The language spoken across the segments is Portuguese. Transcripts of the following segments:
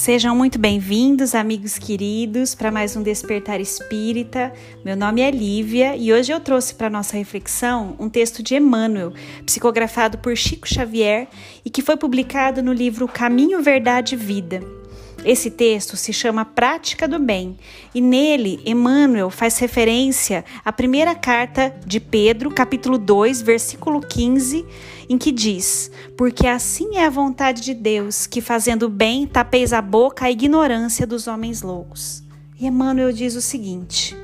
Sejam muito bem-vindos, amigos queridos, para mais um Despertar Espírita. Meu nome é Lívia e hoje eu trouxe para nossa reflexão um texto de Emmanuel, psicografado por Chico Xavier e que foi publicado no livro Caminho, Verdade e Vida. Esse texto se chama Prática do Bem e nele Emmanuel faz referência à primeira carta de Pedro, capítulo 2, versículo 15, em que diz: Porque assim é a vontade de Deus, que fazendo bem tapeis a boca à ignorância dos homens loucos. E Emmanuel diz o seguinte: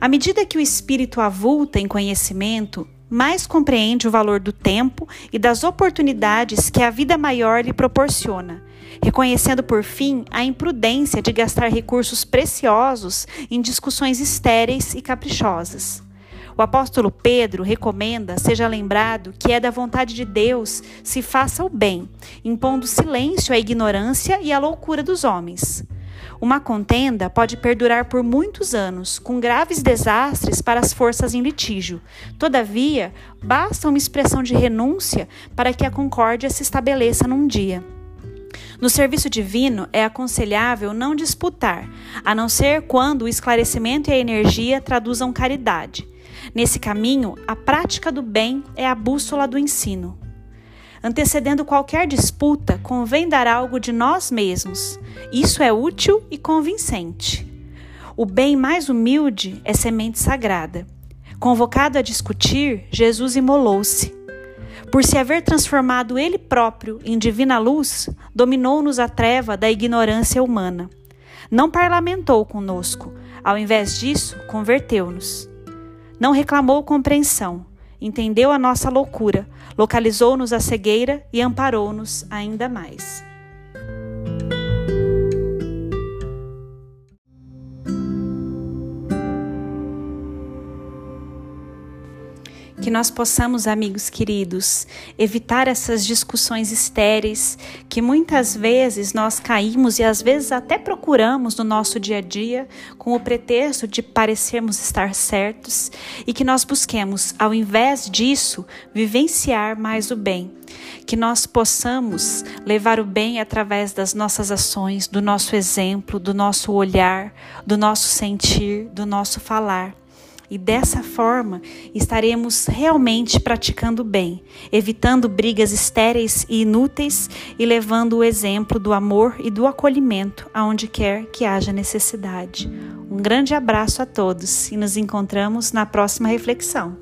À medida que o espírito avulta em conhecimento, mais compreende o valor do tempo e das oportunidades que a vida maior lhe proporciona, reconhecendo por fim a imprudência de gastar recursos preciosos em discussões estéreis e caprichosas. O apóstolo Pedro recomenda seja lembrado que é da vontade de Deus se faça o bem, impondo silêncio à ignorância e à loucura dos homens. Uma contenda pode perdurar por muitos anos, com graves desastres para as forças em litígio. Todavia, basta uma expressão de renúncia para que a concórdia se estabeleça num dia. No serviço divino, é aconselhável não disputar, a não ser quando o esclarecimento e a energia traduzam caridade. Nesse caminho, a prática do bem é a bússola do ensino. Antecedendo qualquer disputa, convém dar algo de nós mesmos. Isso é útil e convincente. O bem mais humilde é semente sagrada. Convocado a discutir, Jesus imolou-se. Por se haver transformado ele próprio em divina luz, dominou-nos a treva da ignorância humana. Não parlamentou conosco, ao invés disso, converteu-nos. Não reclamou compreensão, entendeu a nossa loucura, localizou-nos a cegueira e amparou-nos ainda mais. Que nós possamos, amigos queridos, evitar essas discussões estéreis que muitas vezes nós caímos e às vezes até procuramos no nosso dia a dia com o pretexto de parecermos estar certos e que nós busquemos, ao invés disso, vivenciar mais o bem. Que nós possamos levar o bem através das nossas ações, do nosso exemplo, do nosso olhar, do nosso sentir, do nosso falar e dessa forma estaremos realmente praticando bem, evitando brigas estéreis e inúteis e levando o exemplo do amor e do acolhimento aonde quer que haja necessidade. Um grande abraço a todos e nos encontramos na próxima reflexão.